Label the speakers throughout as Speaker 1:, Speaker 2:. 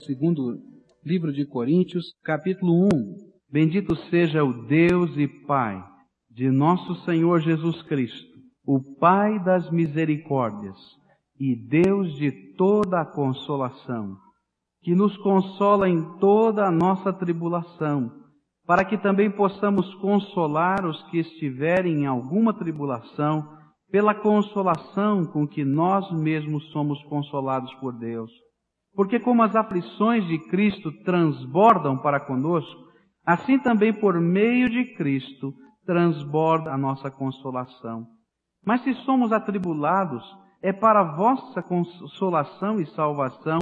Speaker 1: Segundo livro de Coríntios, capítulo 1. Bendito seja o Deus e Pai de nosso Senhor Jesus Cristo, o Pai das misericórdias e Deus de toda a consolação, que nos consola em toda a nossa tribulação, para que também possamos consolar os que estiverem em alguma tribulação, pela consolação com que nós mesmos somos consolados por Deus. Porque como as aflições de Cristo transbordam para conosco, assim também por meio de Cristo transborda a nossa consolação. Mas se somos atribulados, é para a vossa consolação e salvação,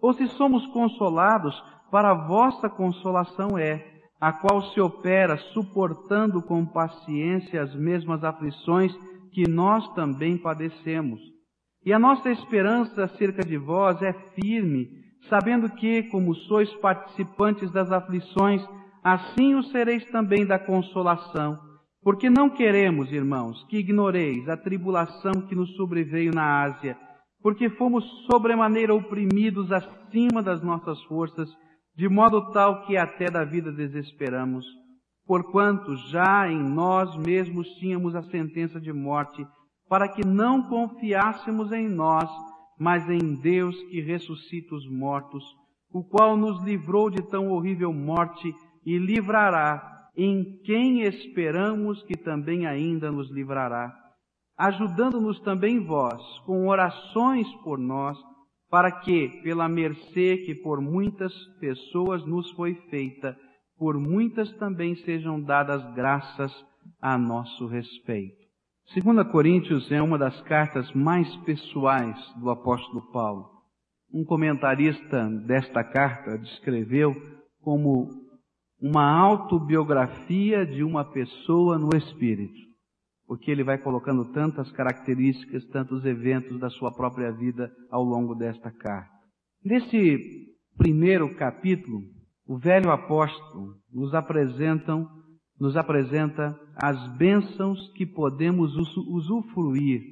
Speaker 1: ou se somos consolados, para a vossa consolação é, a qual se opera suportando com paciência as mesmas aflições que nós também padecemos e a nossa esperança acerca de vós é firme, sabendo que, como sois participantes das aflições, assim o sereis também da consolação. Porque não queremos, irmãos, que ignoreis a tribulação que nos sobreveio na Ásia, porque fomos sobremaneira oprimidos acima das nossas forças, de modo tal que até da vida desesperamos. Porquanto já em nós mesmos tínhamos a sentença de morte, para que não confiássemos em nós, mas em Deus que ressuscita os mortos, o qual nos livrou de tão horrível morte e livrará, em quem esperamos que também ainda nos livrará, ajudando-nos também vós com orações por nós, para que, pela mercê que por muitas pessoas nos foi feita, por muitas também sejam dadas graças a nosso respeito. 2 Coríntios é uma das cartas mais pessoais do apóstolo Paulo. Um comentarista desta carta descreveu como uma autobiografia de uma pessoa no espírito, porque ele vai colocando tantas características, tantos eventos da sua própria vida ao longo desta carta. Nesse primeiro capítulo, o velho apóstolo nos apresentam nos apresenta as bênçãos que podemos usufruir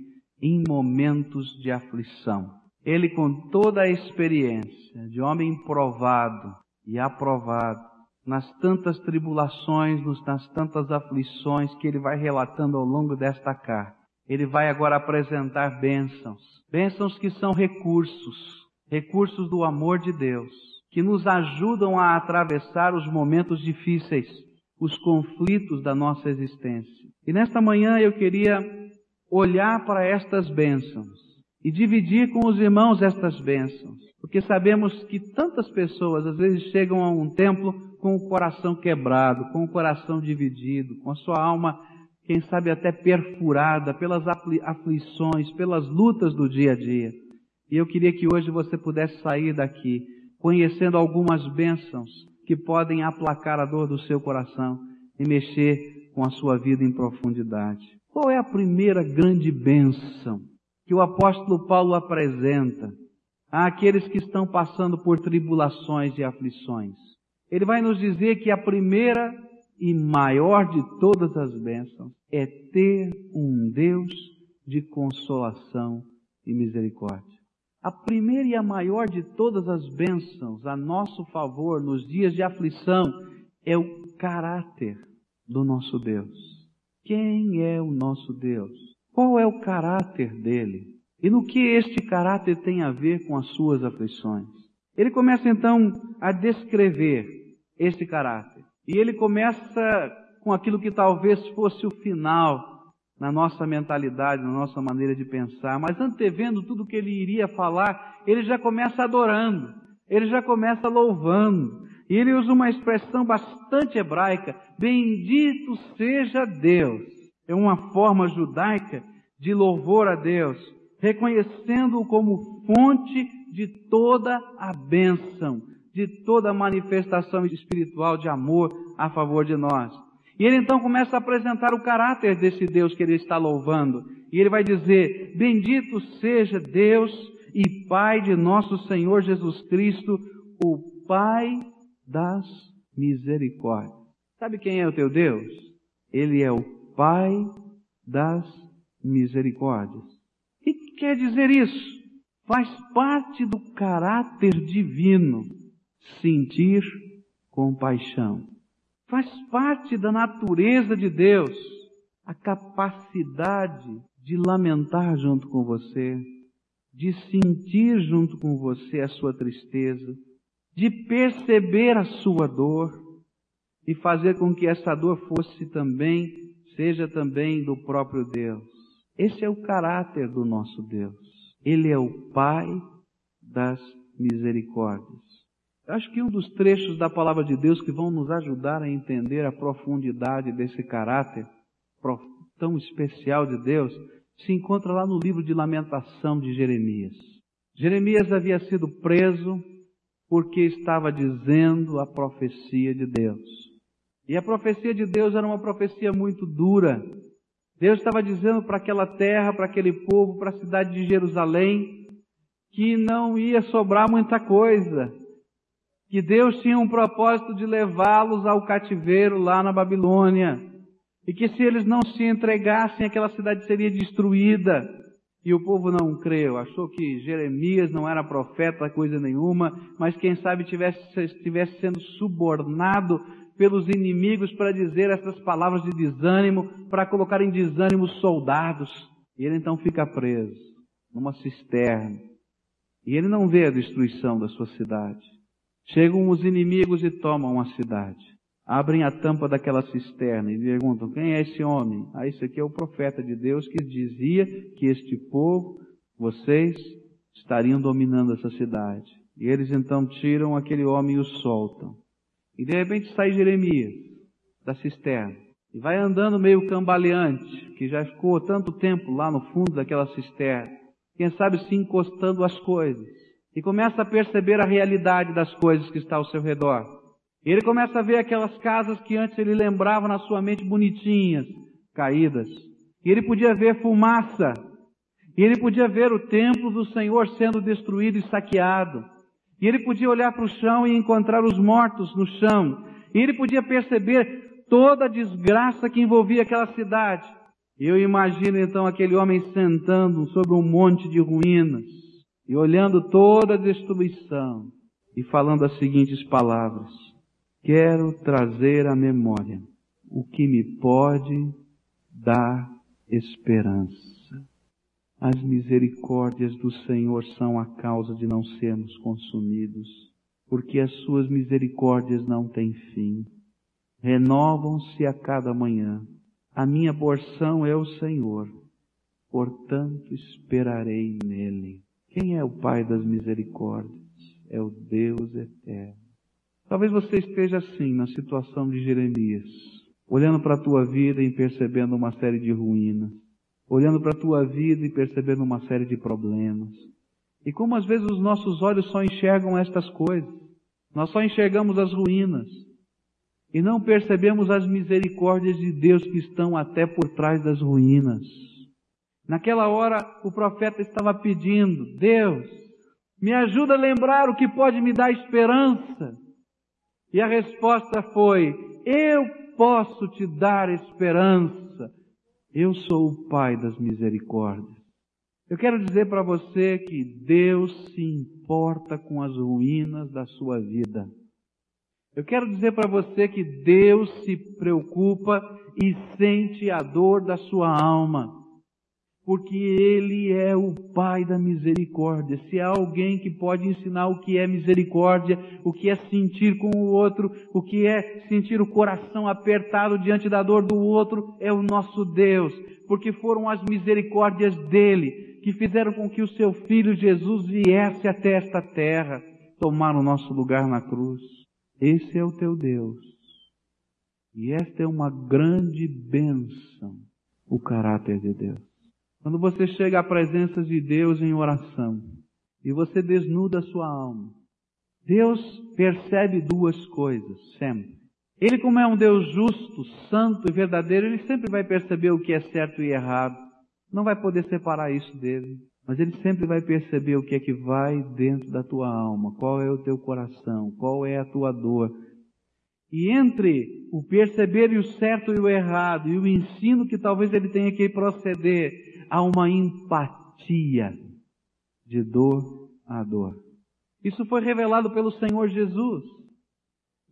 Speaker 1: em momentos de aflição. Ele, com toda a experiência de homem provado e aprovado, nas tantas tribulações, nas tantas aflições que ele vai relatando ao longo desta carta, ele vai agora apresentar bênçãos. Bênçãos que são recursos, recursos do amor de Deus, que nos ajudam a atravessar os momentos difíceis os conflitos da nossa existência. E nesta manhã eu queria olhar para estas bênçãos e dividir com os irmãos estas bênçãos, porque sabemos que tantas pessoas às vezes chegam a um templo com o coração quebrado, com o coração dividido, com a sua alma, quem sabe até perfurada pelas aflições, pelas lutas do dia a dia. E eu queria que hoje você pudesse sair daqui conhecendo algumas bênçãos que podem aplacar a dor do seu coração e mexer com a sua vida em profundidade. Qual é a primeira grande bênção que o apóstolo Paulo apresenta àqueles que estão passando por tribulações e aflições? Ele vai nos dizer que a primeira e maior de todas as bênçãos é ter um Deus de consolação e misericórdia. A primeira e a maior de todas as bênçãos a nosso favor nos dias de aflição é o caráter do nosso Deus. Quem é o nosso Deus? Qual é o caráter dele? E no que este caráter tem a ver com as suas aflições? Ele começa então a descrever este caráter. E ele começa com aquilo que talvez fosse o final na nossa mentalidade, na nossa maneira de pensar, mas antevendo tudo o que ele iria falar, ele já começa adorando, ele já começa louvando, e ele usa uma expressão bastante hebraica: Bendito seja Deus. É uma forma judaica de louvor a Deus, reconhecendo-o como fonte de toda a bênção, de toda a manifestação espiritual de amor a favor de nós. E ele então começa a apresentar o caráter desse Deus que ele está louvando. E ele vai dizer: Bendito seja Deus e Pai de nosso Senhor Jesus Cristo, o Pai das misericórdias. Sabe quem é o teu Deus? Ele é o Pai das misericórdias. O que quer dizer isso? Faz parte do caráter divino sentir compaixão. Faz parte da natureza de Deus a capacidade de lamentar junto com você, de sentir junto com você a sua tristeza, de perceber a sua dor e fazer com que essa dor fosse também, seja também do próprio Deus. Esse é o caráter do nosso Deus. Ele é o Pai das misericórdias. Acho que um dos trechos da palavra de Deus que vão nos ajudar a entender a profundidade desse caráter tão especial de Deus se encontra lá no livro de Lamentação de Jeremias. Jeremias havia sido preso porque estava dizendo a profecia de Deus. E a profecia de Deus era uma profecia muito dura. Deus estava dizendo para aquela terra, para aquele povo, para a cidade de Jerusalém, que não ia sobrar muita coisa. Que Deus tinha um propósito de levá-los ao cativeiro lá na Babilônia. E que se eles não se entregassem, aquela cidade seria destruída. E o povo não creu, achou que Jeremias não era profeta, coisa nenhuma, mas quem sabe tivesse, estivesse sendo subornado pelos inimigos para dizer essas palavras de desânimo, para colocar em desânimo soldados. E ele então fica preso numa cisterna. E ele não vê a destruição da sua cidade. Chegam os inimigos e tomam a cidade abrem a tampa daquela cisterna e perguntam: quem é esse homem? Ah, esse aqui é o profeta de Deus que dizia que este povo, vocês, estariam dominando essa cidade. E eles então tiram aquele homem e o soltam. E de repente sai Jeremias da cisterna e vai andando meio cambaleante, que já ficou tanto tempo lá no fundo daquela cisterna, quem sabe se encostando às coisas, e começa a perceber a realidade das coisas que está ao seu redor. Ele começa a ver aquelas casas que antes ele lembrava na sua mente bonitinhas, caídas. E ele podia ver fumaça. E ele podia ver o templo do Senhor sendo destruído e saqueado. E ele podia olhar para o chão e encontrar os mortos no chão. E ele podia perceber toda a desgraça que envolvia aquela cidade. Eu imagino então aquele homem sentando sobre um monte de ruínas e olhando toda a destruição e falando as seguintes palavras: quero trazer à memória o que me pode dar esperança. As misericórdias do Senhor são a causa de não sermos consumidos, porque as suas misericórdias não têm fim. Renovam-se a cada manhã. A minha porção é o Senhor, portanto esperarei nele. Quem é o Pai das misericórdias? É o Deus eterno Talvez você esteja assim na situação de Jeremias, olhando para a tua vida e percebendo uma série de ruínas, olhando para a tua vida e percebendo uma série de problemas. E como às vezes os nossos olhos só enxergam estas coisas, nós só enxergamos as ruínas e não percebemos as misericórdias de Deus que estão até por trás das ruínas. Naquela hora o profeta estava pedindo, Deus, me ajuda a lembrar o que pode me dar esperança. E a resposta foi: Eu posso te dar esperança. Eu sou o Pai das misericórdias. Eu quero dizer para você que Deus se importa com as ruínas da sua vida. Eu quero dizer para você que Deus se preocupa e sente a dor da sua alma porque Ele é o Pai da misericórdia. Se há alguém que pode ensinar o que é misericórdia, o que é sentir com o outro, o que é sentir o coração apertado diante da dor do outro, é o nosso Deus, porque foram as misericórdias dele que fizeram com que o seu Filho Jesus viesse até esta terra, tomar o nosso lugar na cruz. Esse é o teu Deus. E esta é uma grande bênção, o caráter de Deus. Quando você chega à presença de Deus em oração e você desnuda a sua alma, Deus percebe duas coisas sempre. Ele, como é um Deus justo, santo e verdadeiro, ele sempre vai perceber o que é certo e errado. Não vai poder separar isso dele. Mas ele sempre vai perceber o que é que vai dentro da tua alma, qual é o teu coração, qual é a tua dor. E entre o perceber e o certo e o errado, e o ensino que talvez ele tenha que proceder, há uma empatia de dor a dor. Isso foi revelado pelo Senhor Jesus.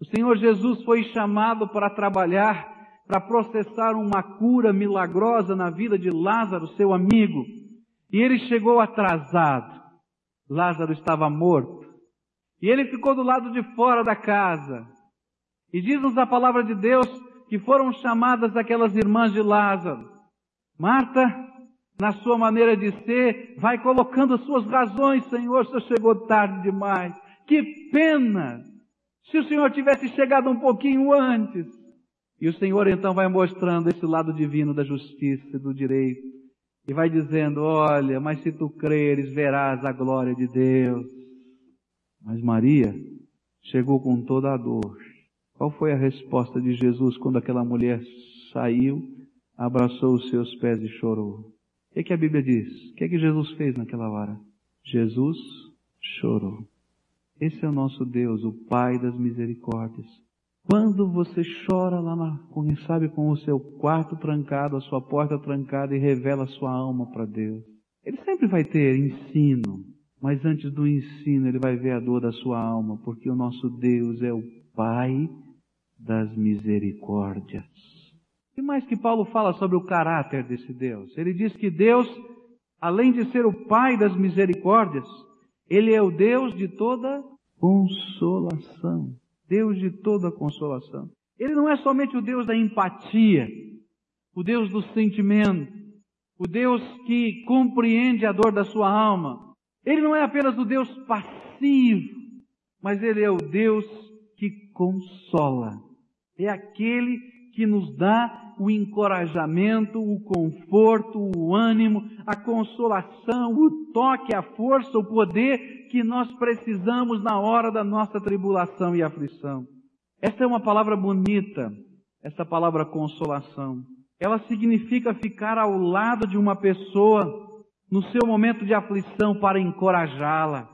Speaker 1: O Senhor Jesus foi chamado para trabalhar, para processar uma cura milagrosa na vida de Lázaro, seu amigo. E ele chegou atrasado. Lázaro estava morto. E ele ficou do lado de fora da casa. E diz-nos a palavra de Deus que foram chamadas aquelas irmãs de Lázaro. Marta, na sua maneira de ser, vai colocando as suas razões, Senhor, você chegou tarde demais. Que pena! Se o Senhor tivesse chegado um pouquinho antes. E o Senhor então vai mostrando esse lado divino da justiça, do direito. E vai dizendo, olha, mas se tu creres, verás a glória de Deus. Mas Maria chegou com toda a dor. Qual foi a resposta de Jesus quando aquela mulher saiu, abraçou os seus pés e chorou? O que, é que a Bíblia diz? O que é que Jesus fez naquela hora? Jesus chorou. Esse é o nosso Deus, o Pai das misericórdias. Quando você chora lá na, sabe, com o seu quarto trancado, a sua porta trancada e revela a sua alma para Deus. Ele sempre vai ter ensino, mas antes do ensino ele vai ver a dor da sua alma, porque o nosso Deus é o Pai das misericórdias. E mais que Paulo fala sobre o caráter desse Deus? Ele diz que Deus, além de ser o Pai das misericórdias, ele é o Deus de toda consolação. Deus de toda consolação. Ele não é somente o Deus da empatia, o Deus do sentimento, o Deus que compreende a dor da sua alma. Ele não é apenas o Deus passivo, mas ele é o Deus que consola. É aquele que nos dá o encorajamento, o conforto, o ânimo, a consolação, o toque, a força, o poder que nós precisamos na hora da nossa tribulação e aflição. Esta é uma palavra bonita, essa palavra consolação. Ela significa ficar ao lado de uma pessoa no seu momento de aflição para encorajá-la,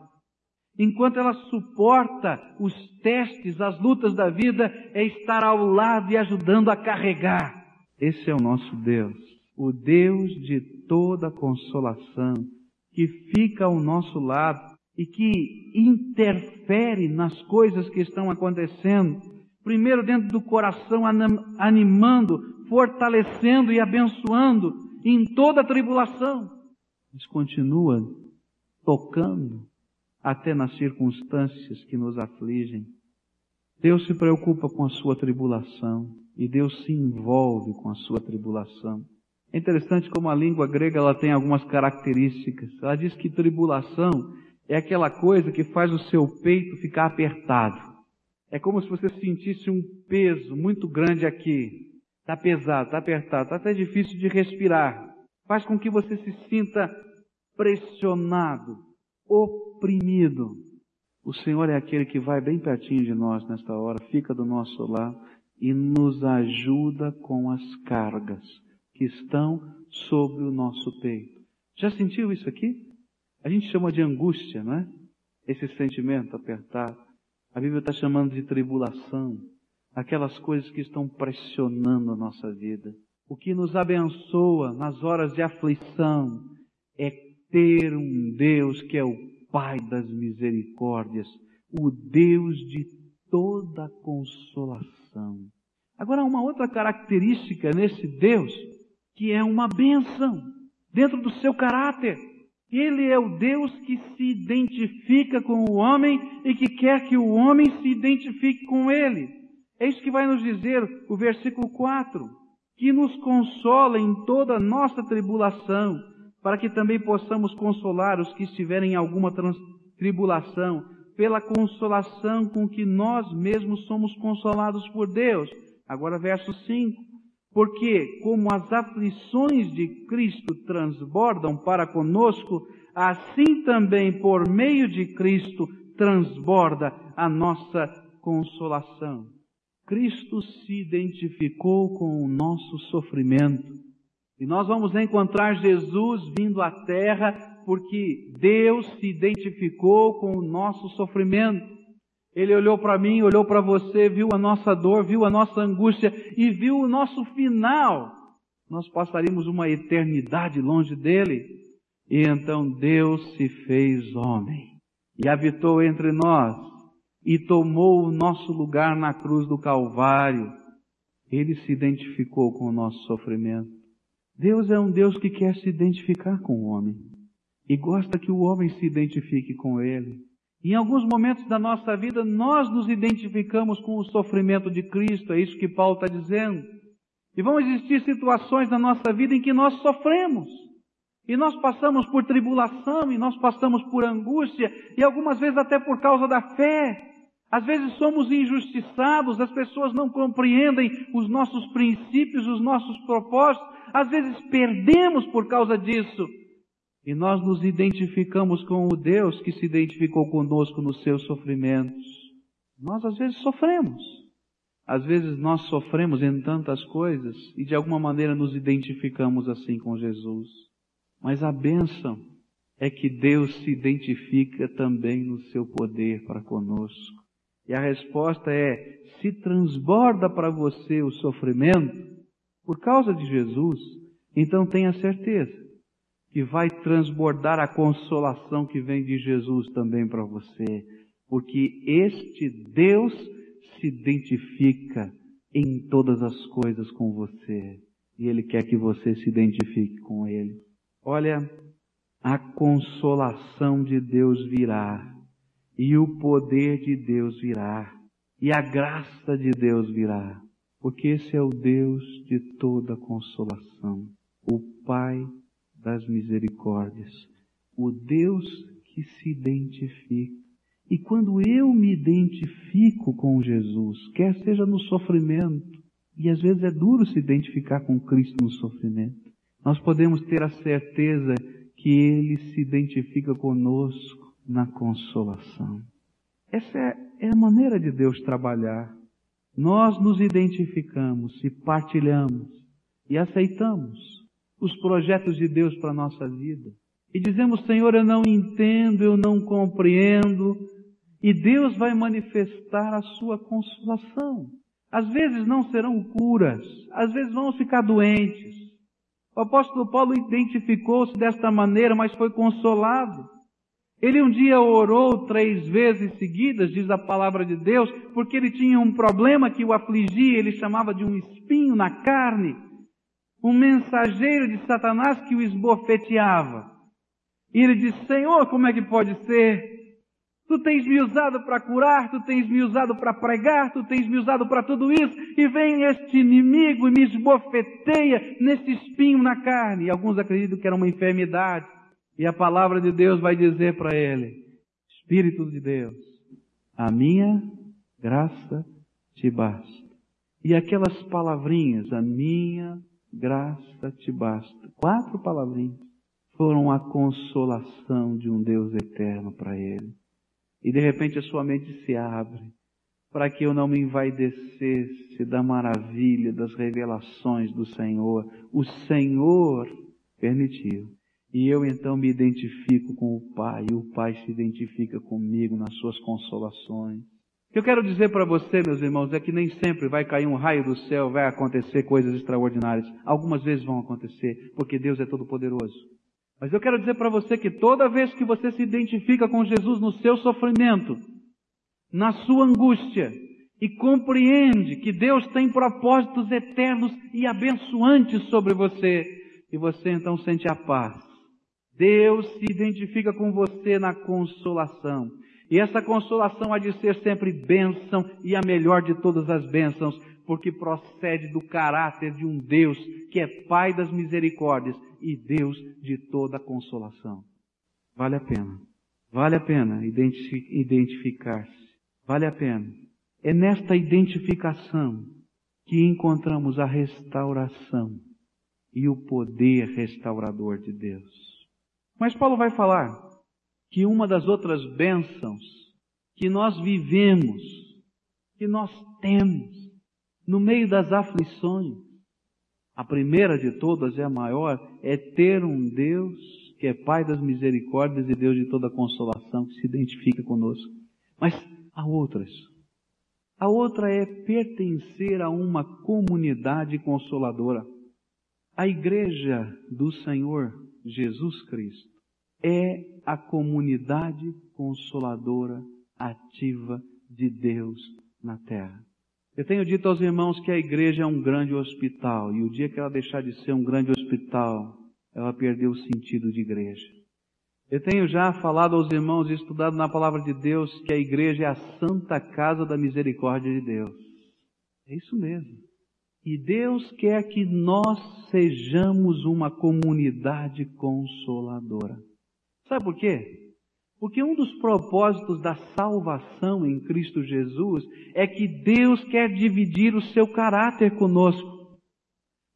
Speaker 1: enquanto ela suporta os testes, as lutas da vida, é estar ao lado e ajudando a carregar. Esse é o nosso Deus, o Deus de toda consolação, que fica ao nosso lado e que interfere nas coisas que estão acontecendo. Primeiro dentro do coração, animando, fortalecendo e abençoando em toda a tribulação. Mas continua tocando, até nas circunstâncias que nos afligem. Deus se preocupa com a sua tribulação e Deus se envolve com a sua tribulação. É interessante como a língua grega ela tem algumas características. Ela diz que tribulação é aquela coisa que faz o seu peito ficar apertado. É como se você sentisse um peso muito grande aqui. Está pesado, está apertado, está até difícil de respirar. Faz com que você se sinta pressionado, oprimido. O Senhor é aquele que vai bem pertinho de nós nesta hora, fica do nosso lado e nos ajuda com as cargas que estão sobre o nosso peito. Já sentiu isso aqui? A gente chama de angústia, não é? Esse sentimento apertado. A Bíblia está chamando de tribulação, aquelas coisas que estão pressionando a nossa vida. O que nos abençoa nas horas de aflição é ter um Deus que é o Pai das misericórdias, o Deus de toda consolação. Agora, uma outra característica nesse Deus, que é uma benção dentro do seu caráter. Ele é o Deus que se identifica com o homem e que quer que o homem se identifique com ele. É isso que vai nos dizer o versículo 4, que nos consola em toda nossa tribulação, para que também possamos consolar os que estiverem em alguma tribulação, pela consolação com que nós mesmos somos consolados por Deus. Agora, verso 5. Porque, como as aflições de Cristo transbordam para conosco, assim também por meio de Cristo transborda a nossa consolação. Cristo se identificou com o nosso sofrimento e nós vamos encontrar Jesus vindo à terra porque Deus se identificou com o nosso sofrimento. Ele olhou para mim, olhou para você, viu a nossa dor, viu a nossa angústia e viu o nosso final. Nós passaríamos uma eternidade longe dele. E então Deus se fez homem e habitou entre nós e tomou o nosso lugar na cruz do Calvário. Ele se identificou com o nosso sofrimento. Deus é um Deus que quer se identificar com o homem e gosta que o homem se identifique com ele. Em alguns momentos da nossa vida, nós nos identificamos com o sofrimento de Cristo, é isso que Paulo está dizendo. E vão existir situações na nossa vida em que nós sofremos. E nós passamos por tribulação, e nós passamos por angústia, e algumas vezes até por causa da fé. Às vezes somos injustiçados, as pessoas não compreendem os nossos princípios, os nossos propósitos, às vezes perdemos por causa disso. E nós nos identificamos com o Deus que se identificou conosco nos seus sofrimentos. Nós às vezes sofremos. Às vezes nós sofremos em tantas coisas e de alguma maneira nos identificamos assim com Jesus. Mas a bênção é que Deus se identifica também no seu poder para conosco. E a resposta é: se transborda para você o sofrimento por causa de Jesus, então tenha certeza que vai transbordar a consolação que vem de Jesus também para você, porque este Deus se identifica em todas as coisas com você e Ele quer que você se identifique com Ele. Olha, a consolação de Deus virá e o poder de Deus virá e a graça de Deus virá, porque esse é o Deus de toda consolação, o Pai das misericórdias, o Deus que se identifica. E quando eu me identifico com Jesus, quer seja no sofrimento, e às vezes é duro se identificar com Cristo no sofrimento, nós podemos ter a certeza que Ele se identifica conosco na consolação. Essa é, é a maneira de Deus trabalhar. Nós nos identificamos e partilhamos e aceitamos os projetos de Deus para a nossa vida. E dizemos, Senhor, eu não entendo, eu não compreendo, e Deus vai manifestar a sua consolação. Às vezes não serão curas, às vezes vamos ficar doentes. O apóstolo Paulo identificou-se desta maneira, mas foi consolado. Ele um dia orou três vezes seguidas, diz a palavra de Deus, porque ele tinha um problema que o afligia, ele chamava de um espinho na carne um mensageiro de Satanás que o esbofeteava. E ele disse, Senhor, como é que pode ser? Tu tens me usado para curar, tu tens me usado para pregar, tu tens me usado para tudo isso, e vem este inimigo e me esbofeteia nesse espinho na carne. E alguns acreditam que era uma enfermidade. E a palavra de Deus vai dizer para ele, Espírito de Deus, a minha graça te basta. E aquelas palavrinhas, a minha graça te basta. Quatro palavrinhas foram a consolação de um Deus eterno para ele. E de repente a sua mente se abre para que eu não me envaidecesse da maravilha das revelações do Senhor. O Senhor permitiu. E eu então me identifico com o Pai, e o Pai se identifica comigo nas suas consolações. O que eu quero dizer para você, meus irmãos, é que nem sempre vai cair um raio do céu, vai acontecer coisas extraordinárias. Algumas vezes vão acontecer, porque Deus é todo poderoso. Mas eu quero dizer para você que toda vez que você se identifica com Jesus no seu sofrimento, na sua angústia, e compreende que Deus tem propósitos eternos e abençoantes sobre você, e você então sente a paz. Deus se identifica com você na consolação. E essa consolação há de ser sempre bênção e a melhor de todas as bênçãos, porque procede do caráter de um Deus que é Pai das misericórdias e Deus de toda consolação. Vale a pena. Vale a pena identificar-se. Vale a pena. É nesta identificação que encontramos a restauração e o poder restaurador de Deus. Mas Paulo vai falar que uma das outras bênçãos que nós vivemos, que nós temos, no meio das aflições, a primeira de todas é a maior, é ter um Deus que é Pai das misericórdias e Deus de toda consolação, que se identifica conosco. Mas há outras. A outra é pertencer a uma comunidade consoladora. A igreja do Senhor Jesus Cristo é a comunidade consoladora ativa de Deus na terra. Eu tenho dito aos irmãos que a igreja é um grande hospital e o dia que ela deixar de ser um grande hospital, ela perdeu o sentido de igreja. Eu tenho já falado aos irmãos e estudado na palavra de Deus que a igreja é a santa casa da misericórdia de Deus. É isso mesmo. E Deus quer que nós sejamos uma comunidade consoladora. Sabe por quê? Porque um dos propósitos da salvação em Cristo Jesus é que Deus quer dividir o seu caráter conosco.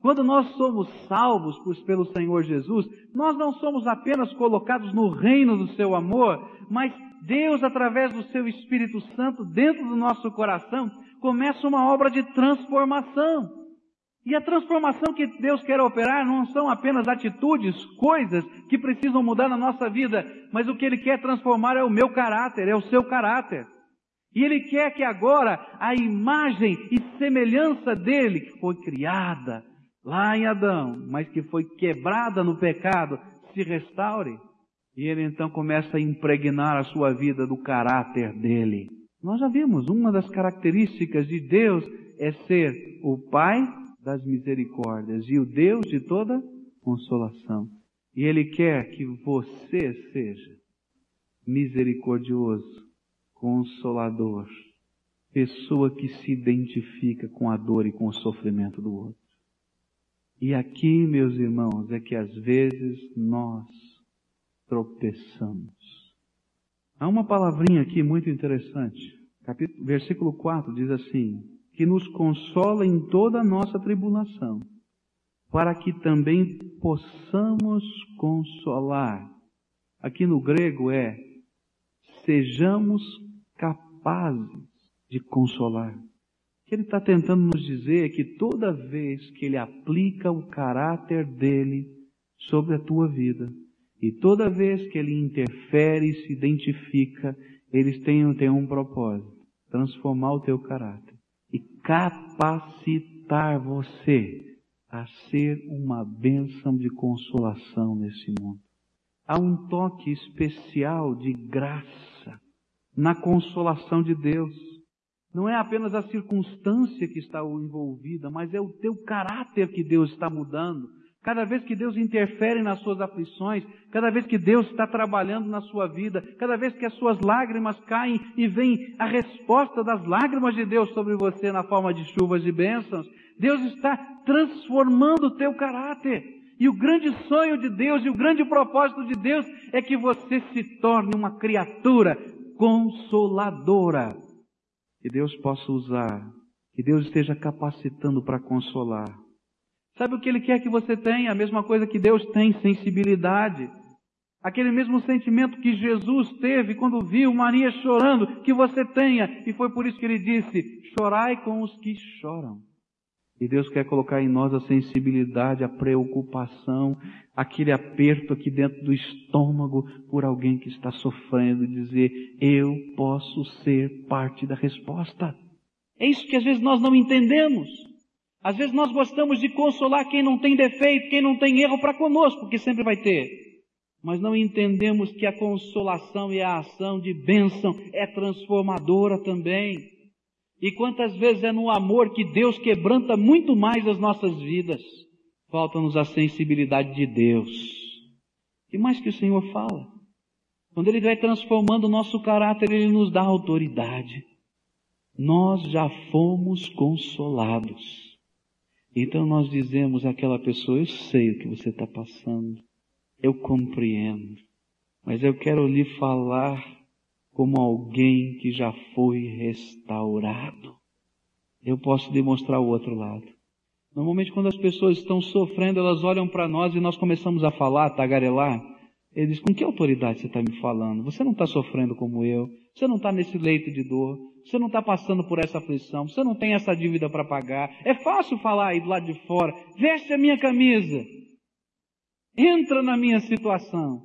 Speaker 1: Quando nós somos salvos pelo Senhor Jesus, nós não somos apenas colocados no reino do seu amor, mas Deus, através do seu Espírito Santo, dentro do nosso coração, começa uma obra de transformação. E a transformação que Deus quer operar não são apenas atitudes, coisas que precisam mudar na nossa vida, mas o que Ele quer transformar é o meu caráter, é o seu caráter. E Ele quer que agora a imagem e semelhança dele, que foi criada lá em Adão, mas que foi quebrada no pecado, se restaure. E Ele então começa a impregnar a sua vida do caráter dele. Nós já vimos, uma das características de Deus é ser o Pai das misericórdias e o Deus de toda consolação. E Ele quer que você seja misericordioso, consolador, pessoa que se identifica com a dor e com o sofrimento do outro. E aqui, meus irmãos, é que às vezes nós tropeçamos. Há uma palavrinha aqui muito interessante. Capítulo, versículo 4 diz assim: que nos consola em toda a nossa tribulação, para que também possamos consolar. Aqui no grego é sejamos capazes de consolar. O que ele está tentando nos dizer é que toda vez que ele aplica o caráter dele sobre a tua vida, e toda vez que ele interfere e se identifica, eles têm, têm um propósito: transformar o teu caráter capacitar você a ser uma bênção de consolação nesse mundo. Há um toque especial de graça na consolação de Deus. Não é apenas a circunstância que está envolvida, mas é o teu caráter que Deus está mudando Cada vez que Deus interfere nas suas aflições, cada vez que Deus está trabalhando na sua vida, cada vez que as suas lágrimas caem e vem a resposta das lágrimas de Deus sobre você na forma de chuvas de bênçãos, Deus está transformando o teu caráter. E o grande sonho de Deus e o grande propósito de Deus é que você se torne uma criatura consoladora. Que Deus possa usar, que Deus esteja capacitando para consolar Sabe o que Ele quer que você tenha? A mesma coisa que Deus tem, sensibilidade. Aquele mesmo sentimento que Jesus teve quando viu Maria chorando, que você tenha. E foi por isso que Ele disse: chorai com os que choram. E Deus quer colocar em nós a sensibilidade, a preocupação, aquele aperto aqui dentro do estômago por alguém que está sofrendo dizer: eu posso ser parte da resposta. É isso que às vezes nós não entendemos. Às vezes nós gostamos de consolar quem não tem defeito, quem não tem erro para conosco, que sempre vai ter. Mas não entendemos que a consolação e a ação de bênção é transformadora também. E quantas vezes é no amor que Deus quebranta muito mais as nossas vidas. Falta-nos a sensibilidade de Deus. E mais que o Senhor fala. Quando Ele vai transformando o nosso caráter, Ele nos dá autoridade. Nós já fomos consolados. Então nós dizemos àquela pessoa, eu sei o que você está passando, eu compreendo, mas eu quero lhe falar como alguém que já foi restaurado. Eu posso demonstrar o outro lado. Normalmente quando as pessoas estão sofrendo, elas olham para nós e nós começamos a falar, a tagarelar. Ele diz, com que autoridade você está me falando? Você não está sofrendo como eu. Você não está nesse leito de dor. Você não está passando por essa aflição, você não tem essa dívida para pagar. É fácil falar aí do lado de fora, veste a minha camisa, entra na minha situação.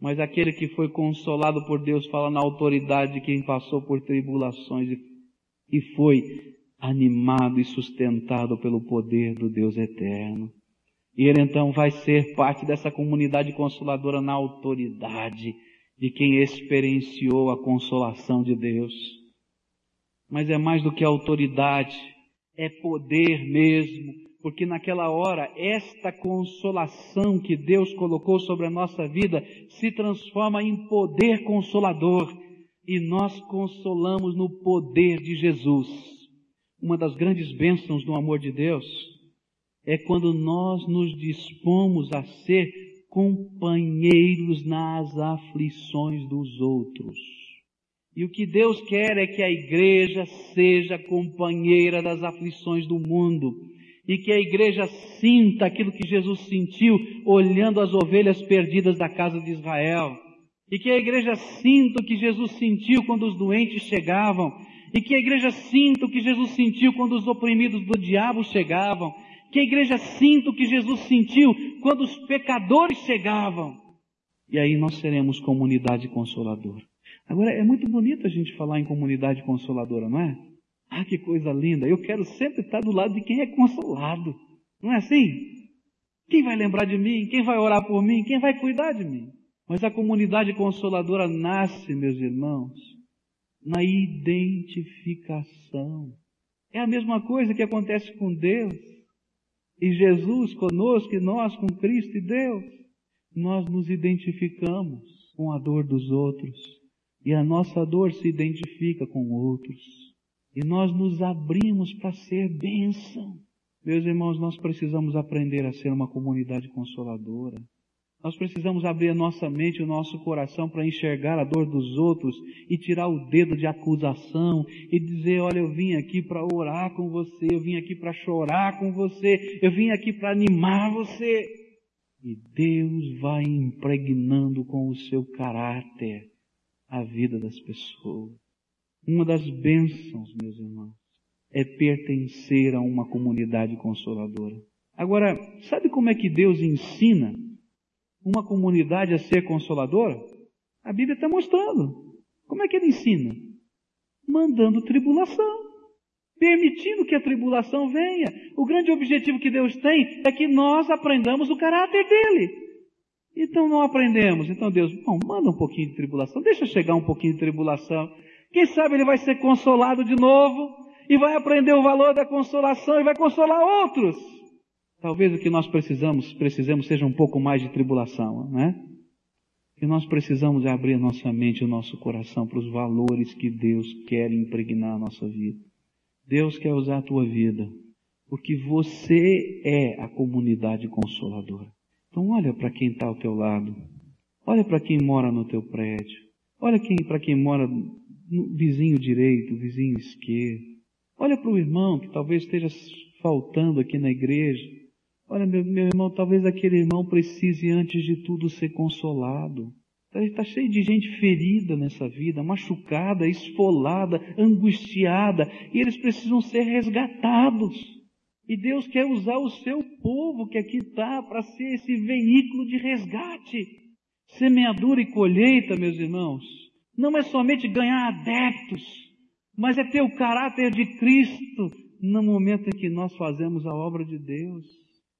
Speaker 1: Mas aquele que foi consolado por Deus fala na autoridade de quem passou por tribulações e foi animado e sustentado pelo poder do Deus eterno. E ele então vai ser parte dessa comunidade consoladora na autoridade de quem experienciou a consolação de Deus. Mas é mais do que autoridade, é poder mesmo, porque naquela hora esta consolação que Deus colocou sobre a nossa vida se transforma em poder consolador e nós consolamos no poder de Jesus. Uma das grandes bênçãos do amor de Deus é quando nós nos dispomos a ser companheiros nas aflições dos outros. E o que Deus quer é que a igreja seja companheira das aflições do mundo. E que a igreja sinta aquilo que Jesus sentiu olhando as ovelhas perdidas da casa de Israel. E que a igreja sinta o que Jesus sentiu quando os doentes chegavam. E que a igreja sinta o que Jesus sentiu quando os oprimidos do diabo chegavam. Que a igreja sinta o que Jesus sentiu quando os pecadores chegavam. E aí nós seremos comunidade consoladora. Agora, é muito bonito a gente falar em comunidade consoladora, não é? Ah, que coisa linda! Eu quero sempre estar do lado de quem é consolado. Não é assim? Quem vai lembrar de mim? Quem vai orar por mim? Quem vai cuidar de mim? Mas a comunidade consoladora nasce, meus irmãos, na identificação. É a mesma coisa que acontece com Deus. E Jesus conosco e nós com Cristo e Deus. Nós nos identificamos com a dor dos outros e a nossa dor se identifica com outros. E nós nos abrimos para ser bênção. Meus irmãos, nós precisamos aprender a ser uma comunidade consoladora. Nós precisamos abrir a nossa mente e o nosso coração para enxergar a dor dos outros e tirar o dedo de acusação e dizer: Olha, eu vim aqui para orar com você, eu vim aqui para chorar com você, eu vim aqui para animar você. E Deus vai impregnando com o seu caráter a vida das pessoas. Uma das bênçãos, meus irmãos, é pertencer a uma comunidade consoladora. Agora, sabe como é que Deus ensina uma comunidade a ser consoladora? A Bíblia está mostrando. Como é que ele ensina? Mandando tribulação. Permitindo que a tribulação venha. O grande objetivo que Deus tem é que nós aprendamos o caráter dele. Então não aprendemos. Então Deus, bom, manda um pouquinho de tribulação, deixa chegar um pouquinho de tribulação. Quem sabe ele vai ser consolado de novo e vai aprender o valor da consolação e vai consolar outros. Talvez o que nós precisamos, precisemos seja um pouco mais de tribulação, né? E nós precisamos abrir a nossa mente e nosso coração para os valores que Deus quer impregnar a nossa vida. Deus quer usar a tua vida, porque você é a comunidade consoladora. Então olha para quem está ao teu lado. Olha para quem mora no teu prédio. Olha para quem mora no vizinho direito, vizinho esquerdo. Olha para o irmão que talvez esteja faltando aqui na igreja. Olha, meu, meu irmão, talvez aquele irmão precise antes de tudo ser consolado. Está cheio de gente ferida nessa vida, machucada, esfolada, angustiada, e eles precisam ser resgatados. E Deus quer usar o seu povo que aqui está para ser esse veículo de resgate. Semeadura e colheita, meus irmãos, não é somente ganhar adeptos, mas é ter o caráter de Cristo no momento em que nós fazemos a obra de Deus.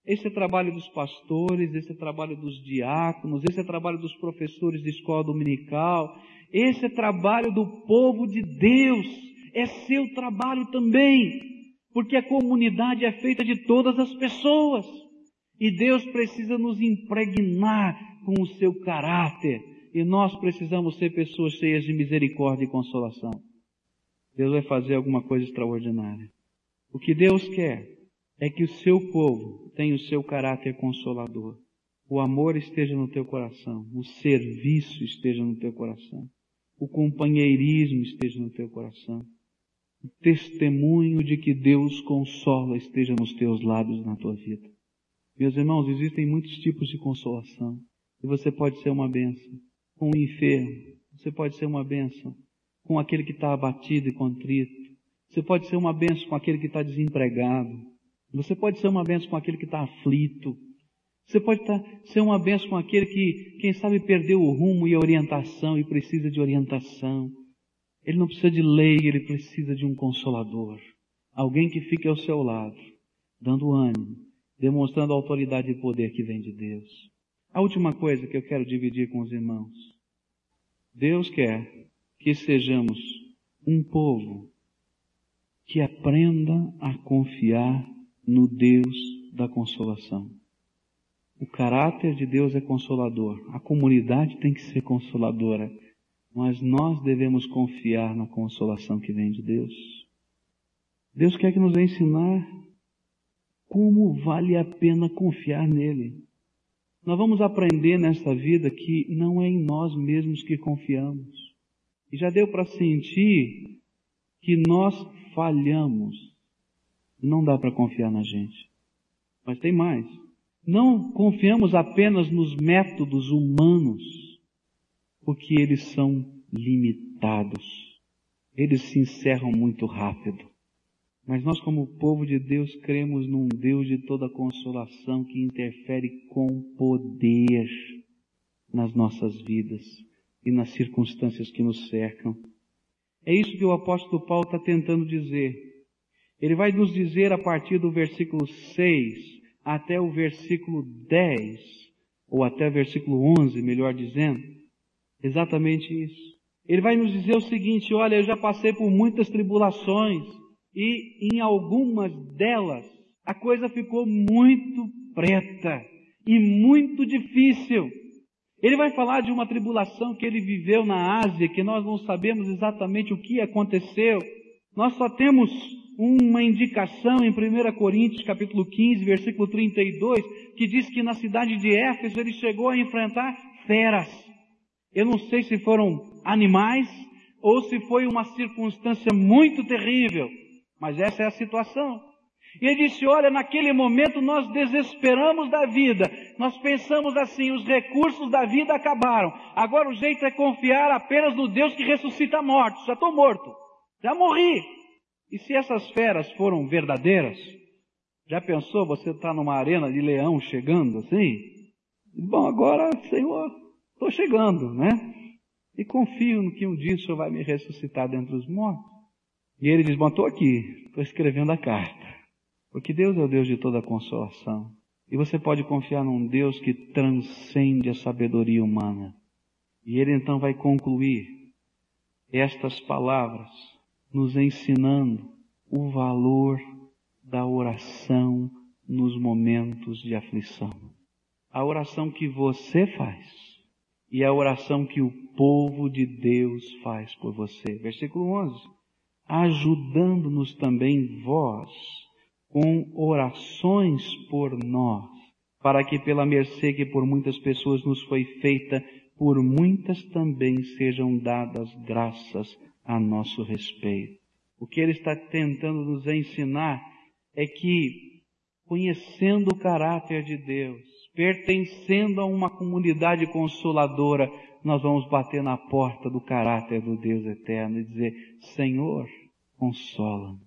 Speaker 1: Esse é trabalho dos pastores, esse é trabalho dos diáconos, esse é trabalho dos professores de escola dominical, esse é trabalho do povo de Deus, é seu trabalho também. Porque a comunidade é feita de todas as pessoas. E Deus precisa nos impregnar com o seu caráter. E nós precisamos ser pessoas cheias de misericórdia e consolação. Deus vai fazer alguma coisa extraordinária. O que Deus quer é que o seu povo tenha o seu caráter consolador. O amor esteja no teu coração. O serviço esteja no teu coração. O companheirismo esteja no teu coração o testemunho de que Deus consola esteja nos teus lábios na tua vida. Meus irmãos, existem muitos tipos de consolação. E você pode ser uma bênção com o enfermo. Você pode ser uma bênção com aquele que está abatido e contrito. Você pode ser uma bênção com aquele que está desempregado. Você pode ser uma bênção com aquele que está aflito. Você pode tá, ser uma bênção com aquele que, quem sabe, perdeu o rumo e a orientação e precisa de orientação. Ele não precisa de lei, ele precisa de um consolador. Alguém que fique ao seu lado, dando ânimo, demonstrando a autoridade e poder que vem de Deus. A última coisa que eu quero dividir com os irmãos. Deus quer que sejamos um povo que aprenda a confiar no Deus da consolação. O caráter de Deus é consolador. A comunidade tem que ser consoladora. Mas nós devemos confiar na consolação que vem de Deus. Deus quer que nos ensinar como vale a pena confiar nele. Nós vamos aprender nesta vida que não é em nós mesmos que confiamos. E já deu para sentir que nós falhamos. Não dá para confiar na gente. Mas tem mais. Não confiamos apenas nos métodos humanos, porque eles são limitados. Eles se encerram muito rápido. Mas nós, como povo de Deus, cremos num Deus de toda consolação que interfere com poder nas nossas vidas e nas circunstâncias que nos cercam. É isso que o apóstolo Paulo está tentando dizer. Ele vai nos dizer a partir do versículo 6 até o versículo 10, ou até o versículo 11, melhor dizendo, exatamente isso. Ele vai nos dizer o seguinte: olha, eu já passei por muitas tribulações e em algumas delas a coisa ficou muito preta e muito difícil. Ele vai falar de uma tribulação que ele viveu na Ásia, que nós não sabemos exatamente o que aconteceu. Nós só temos uma indicação em 1 Coríntios capítulo 15, versículo 32, que diz que na cidade de Éfeso ele chegou a enfrentar feras. Eu não sei se foram animais ou se foi uma circunstância muito terrível, mas essa é a situação. E ele disse: Olha, naquele momento nós desesperamos da vida, nós pensamos assim: os recursos da vida acabaram, agora o jeito é confiar apenas no Deus que ressuscita mortos. Já estou morto, já morri, e se essas feras foram verdadeiras, já pensou você estar tá numa arena de leão chegando assim? Bom, agora, Senhor, estou chegando, né? E confio no que um dia o Senhor vai me ressuscitar dentre os mortos. E ele diz, bom, estou aqui, estou escrevendo a carta. Porque Deus é o Deus de toda consolação. E você pode confiar num Deus que transcende a sabedoria humana. E ele então vai concluir estas palavras nos ensinando o valor da oração nos momentos de aflição. A oração que você faz e a oração que o povo de Deus faz por você. Versículo 11. Ajudando-nos também vós com orações por nós, para que pela mercê que por muitas pessoas nos foi feita, por muitas também sejam dadas graças a nosso respeito. O que ele está tentando nos ensinar é que, conhecendo o caráter de Deus, pertencendo a uma comunidade consoladora, nós vamos bater na porta do caráter do Deus eterno e dizer: Senhor, consola-nos.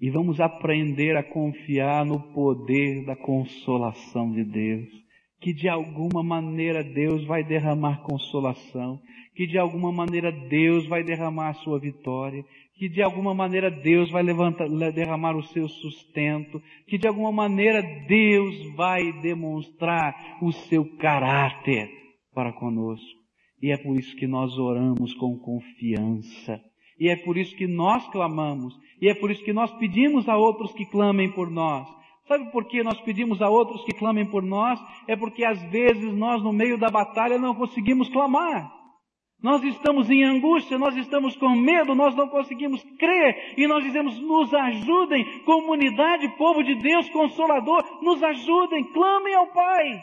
Speaker 1: E vamos aprender a confiar no poder da consolação de Deus que de alguma maneira Deus vai derramar consolação, que de alguma maneira Deus vai derramar a sua vitória, que de alguma maneira Deus vai levantar, derramar o seu sustento, que de alguma maneira Deus vai demonstrar o seu caráter para conosco. E é por isso que nós oramos com confiança. E é por isso que nós clamamos. E é por isso que nós pedimos a outros que clamem por nós. Sabe por que nós pedimos a outros que clamem por nós? É porque às vezes nós, no meio da batalha, não conseguimos clamar. Nós estamos em angústia, nós estamos com medo, nós não conseguimos crer e nós dizemos: nos ajudem, comunidade, povo de Deus, consolador, nos ajudem, clamem ao Pai.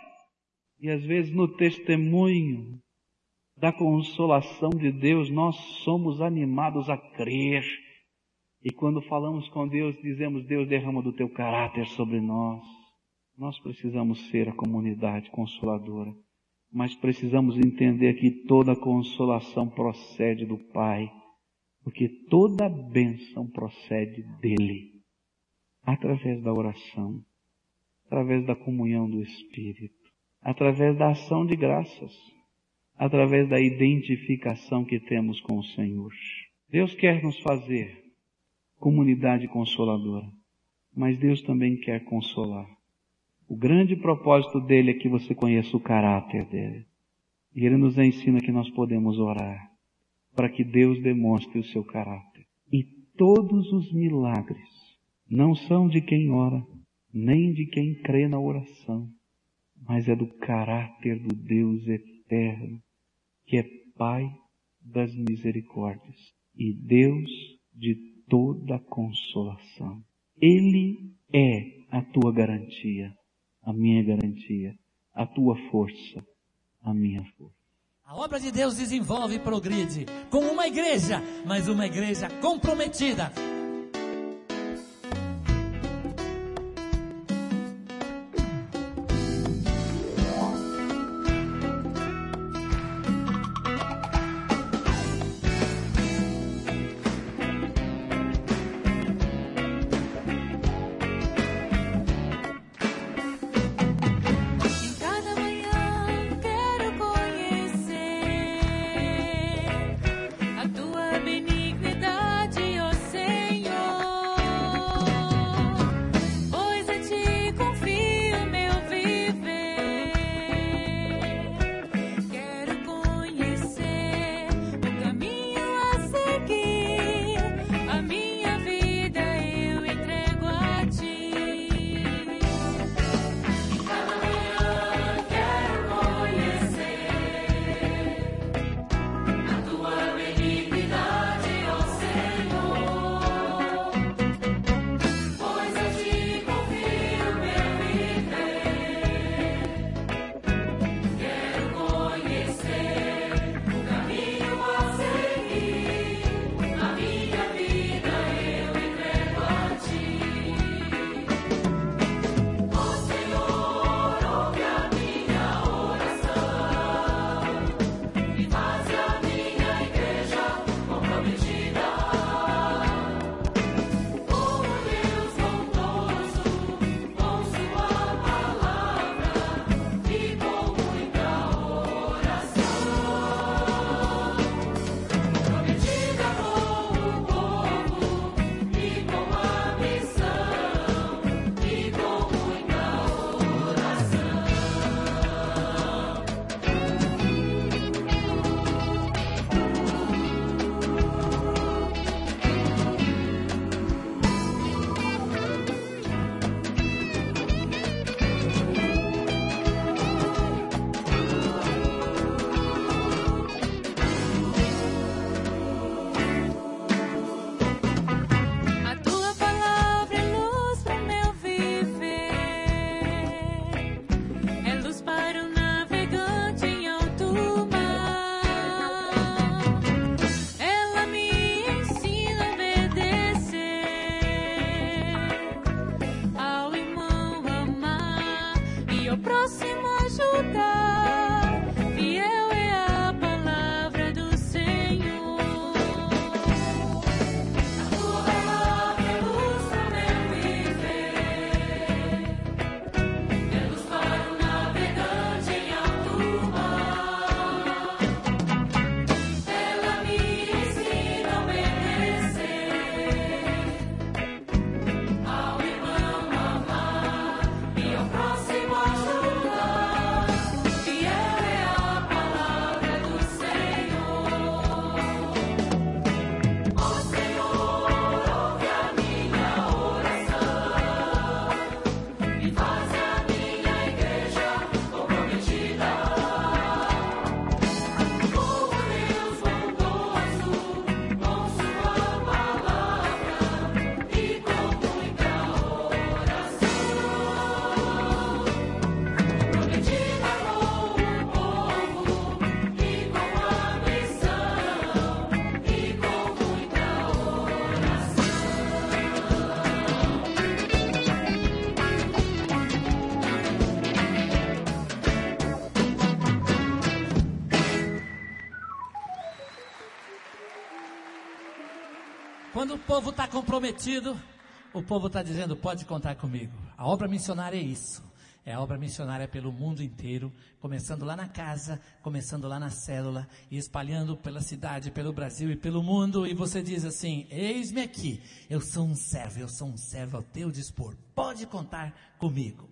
Speaker 1: E às vezes no testemunho da consolação de Deus, nós somos animados a crer e quando falamos com Deus, dizemos: Deus derrama do teu caráter sobre nós. Nós precisamos ser a comunidade consoladora, mas precisamos entender que toda consolação procede do Pai, porque toda bênção procede dele, através da oração, através da comunhão do Espírito, através da ação de graças, através da identificação que temos com o Senhor. Deus quer nos fazer comunidade consoladora. Mas Deus também quer consolar. O grande propósito dele é que você conheça o caráter dele. E ele nos ensina que nós podemos orar para que Deus demonstre o seu caráter. E todos os milagres não são de quem ora, nem de quem crê na oração, mas é do caráter do Deus eterno, que é Pai das misericórdias e Deus de toda consolação. Ele é a tua garantia, a minha garantia, a tua força, a minha força.
Speaker 2: A obra de Deus desenvolve e progride com uma igreja, mas uma igreja comprometida povo está comprometido, o povo está dizendo: pode contar comigo. A obra missionária é isso. É a obra missionária pelo mundo inteiro, começando lá na casa, começando lá na célula e espalhando pela cidade, pelo Brasil e pelo mundo. E você diz assim: Eis-me aqui, eu sou um servo, eu sou um servo ao teu dispor. Pode contar comigo.